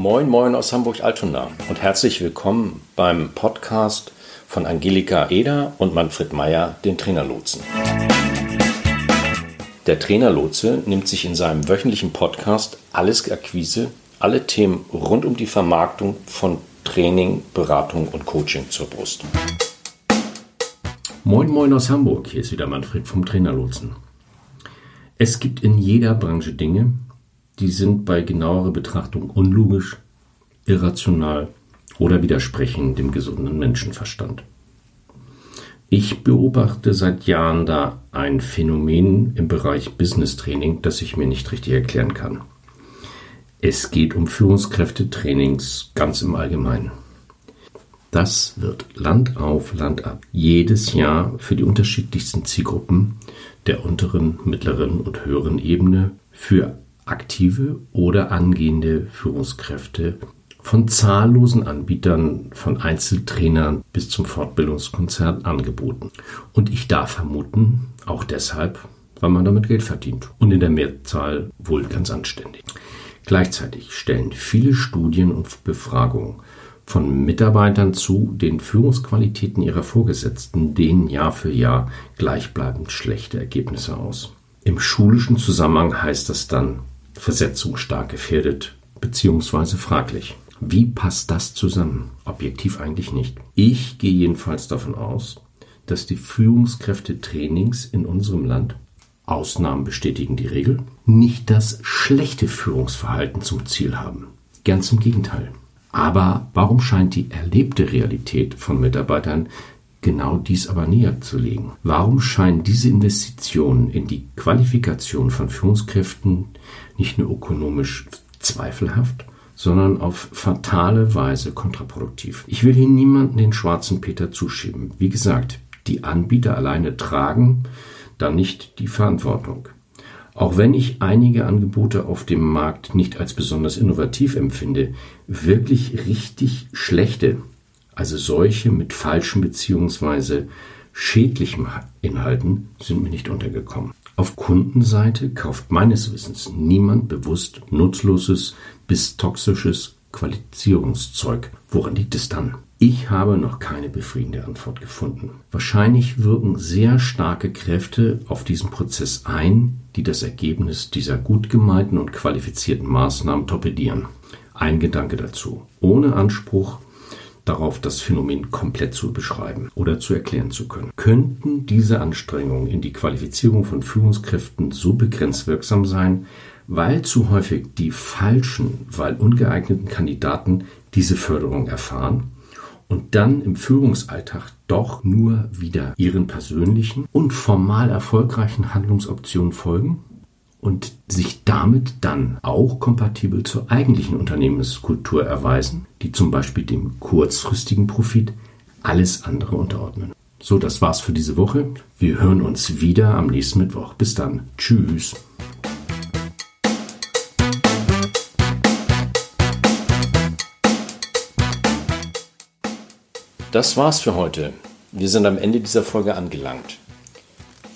Moin, moin aus Hamburg-Altona und herzlich willkommen beim Podcast von Angelika Eder und Manfred Meyer, den Trainerlotsen. Der Trainerlotse nimmt sich in seinem wöchentlichen Podcast alles Akquise, alle Themen rund um die Vermarktung von Training, Beratung und Coaching zur Brust. Moin, moin aus Hamburg. Hier ist wieder Manfred vom Trainerlotsen. Es gibt in jeder Branche Dinge, die sind bei genauerer Betrachtung unlogisch, irrational oder widersprechen dem gesunden Menschenverstand. Ich beobachte seit Jahren da ein Phänomen im Bereich Business Training, das ich mir nicht richtig erklären kann. Es geht um Führungskräftetrainings ganz im Allgemeinen. Das wird Land auf, Land ab jedes Jahr für die unterschiedlichsten Zielgruppen der unteren, mittleren und höheren Ebene für aktive oder angehende Führungskräfte von zahllosen Anbietern, von Einzeltrainern bis zum Fortbildungskonzert angeboten. Und ich darf vermuten, auch deshalb, weil man damit Geld verdient. Und in der Mehrzahl wohl ganz anständig. Gleichzeitig stellen viele Studien und Befragungen von Mitarbeitern zu den Führungsqualitäten ihrer Vorgesetzten denen Jahr für Jahr gleichbleibend schlechte Ergebnisse aus. Im schulischen Zusammenhang heißt das dann Versetzung stark gefährdet bzw. fraglich. Wie passt das zusammen? Objektiv eigentlich nicht. Ich gehe jedenfalls davon aus, dass die Führungskräftetrainings in unserem Land Ausnahmen bestätigen die Regel, nicht das schlechte Führungsverhalten zum Ziel haben. Ganz im Gegenteil. Aber warum scheint die erlebte Realität von Mitarbeitern genau dies aber näher zu legen? Warum scheinen diese Investitionen in die Qualifikation von Führungskräften nicht nur ökonomisch zweifelhaft, sondern auf fatale Weise kontraproduktiv? Ich will hier niemanden den schwarzen Peter zuschieben. Wie gesagt, die Anbieter alleine tragen dann nicht die Verantwortung. Auch wenn ich einige Angebote auf dem Markt nicht als besonders innovativ empfinde, wirklich richtig schlechte, also solche mit falschen bzw. schädlichen Inhalten, sind mir nicht untergekommen. Auf Kundenseite kauft meines Wissens niemand bewusst nutzloses bis toxisches Qualifizierungszeug. Woran liegt es dann? Ich habe noch keine befriedigende Antwort gefunden. Wahrscheinlich wirken sehr starke Kräfte auf diesen Prozess ein, die das Ergebnis dieser gut gemeinten und qualifizierten Maßnahmen torpedieren. Ein Gedanke dazu, ohne Anspruch darauf, das Phänomen komplett zu beschreiben oder zu erklären zu können. Könnten diese Anstrengungen in die Qualifizierung von Führungskräften so begrenzt wirksam sein, weil zu häufig die falschen, weil ungeeigneten Kandidaten diese Förderung erfahren und dann im Führungsalltag doch nur wieder ihren persönlichen und formal erfolgreichen Handlungsoptionen folgen und sich damit dann auch kompatibel zur eigentlichen Unternehmenskultur erweisen, die zum Beispiel dem kurzfristigen Profit alles andere unterordnen. So, das war's für diese Woche. Wir hören uns wieder am nächsten Mittwoch. Bis dann. Tschüss. Das war's für heute. Wir sind am Ende dieser Folge angelangt.